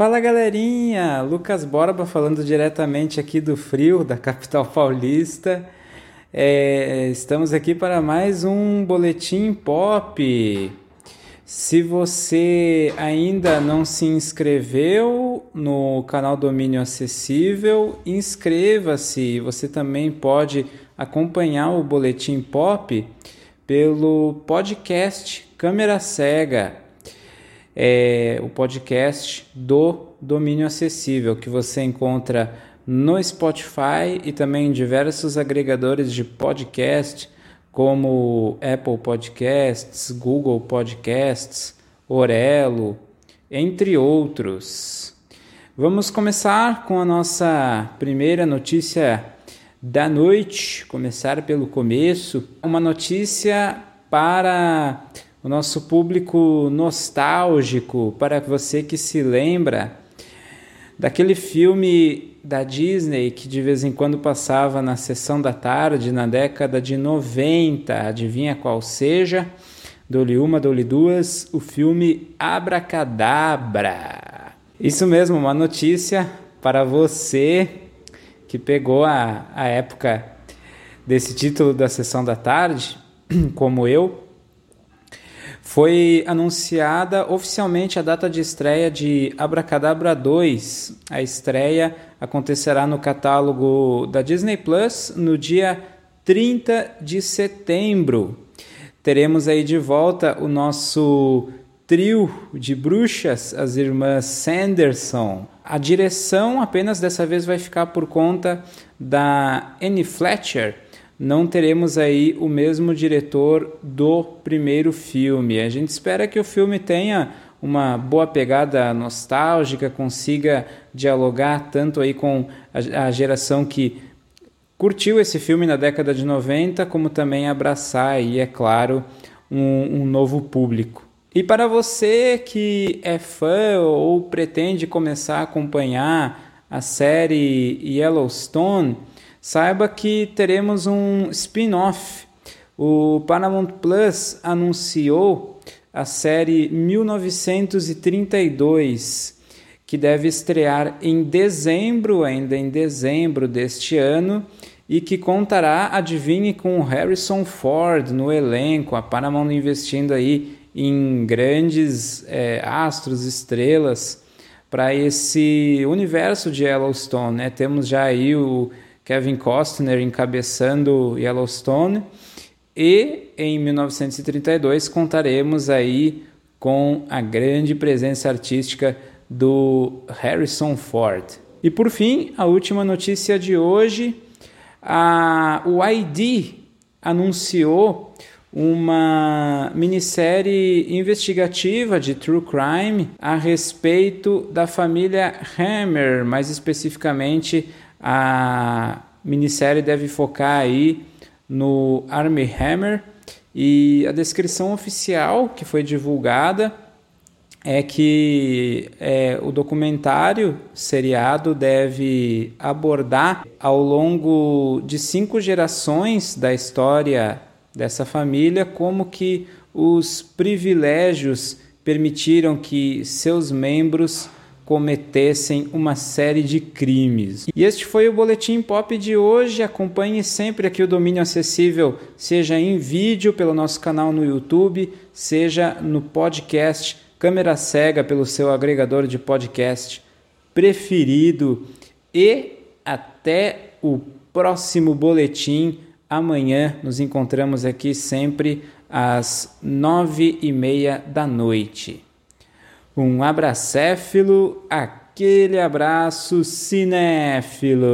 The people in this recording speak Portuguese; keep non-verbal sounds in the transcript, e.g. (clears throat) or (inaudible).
Fala galerinha, Lucas Borba falando diretamente aqui do frio da capital paulista. É, estamos aqui para mais um boletim pop. Se você ainda não se inscreveu no canal Domínio Acessível, inscreva-se. Você também pode acompanhar o boletim pop pelo podcast Câmera Cega é o podcast do Domínio Acessível, que você encontra no Spotify e também em diversos agregadores de podcast, como Apple Podcasts, Google Podcasts, Orelo, entre outros. Vamos começar com a nossa primeira notícia da noite, começar pelo começo. Uma notícia para o nosso público nostálgico, para você que se lembra daquele filme da Disney que de vez em quando passava na sessão da tarde na década de 90, adivinha qual seja? Dou-lhe uma, dou-lhe duas, o filme Abracadabra. Isso mesmo, uma notícia para você que pegou a, a época desse título da sessão da tarde, (clears throat) como eu. Foi anunciada oficialmente a data de estreia de Abracadabra 2. A estreia acontecerá no catálogo da Disney Plus no dia 30 de setembro. Teremos aí de volta o nosso trio de bruxas, as irmãs Sanderson. A direção apenas dessa vez vai ficar por conta da Annie Fletcher não teremos aí o mesmo diretor do primeiro filme. A gente espera que o filme tenha uma boa pegada nostálgica, consiga dialogar tanto aí com a, geração que curtiu esse filme na década de 90, como também abraçar aí, é claro, um, um novo público. E para você que é fã ou pretende começar a acompanhar a série Yellowstone, Saiba que teremos um spin-off. O Paramount Plus anunciou a série 1932, que deve estrear em dezembro, ainda em dezembro deste ano, e que contará, adivinhe, com Harrison Ford no elenco, a Paramount investindo aí em grandes é, astros, estrelas para esse universo de Yellowstone. Né? Temos já aí o Kevin Costner encabeçando Yellowstone. E em 1932 contaremos aí com a grande presença artística do Harrison Ford. E por fim, a última notícia de hoje, a, o ID anunciou uma minissérie investigativa de true crime a respeito da família Hammer, mais especificamente a minissérie deve focar aí no Army Hammer e a descrição oficial que foi divulgada é que é, o documentário seriado deve abordar ao longo de cinco gerações da história dessa família como que os privilégios permitiram que seus membros cometessem uma série de crimes. E este foi o boletim pop de hoje. Acompanhe sempre aqui o domínio acessível, seja em vídeo pelo nosso canal no YouTube, seja no podcast Câmera Cega pelo seu agregador de podcast preferido. E até o próximo boletim. Amanhã nos encontramos aqui sempre às nove e meia da noite. Um abracéfilo, aquele abraço cinéfilo.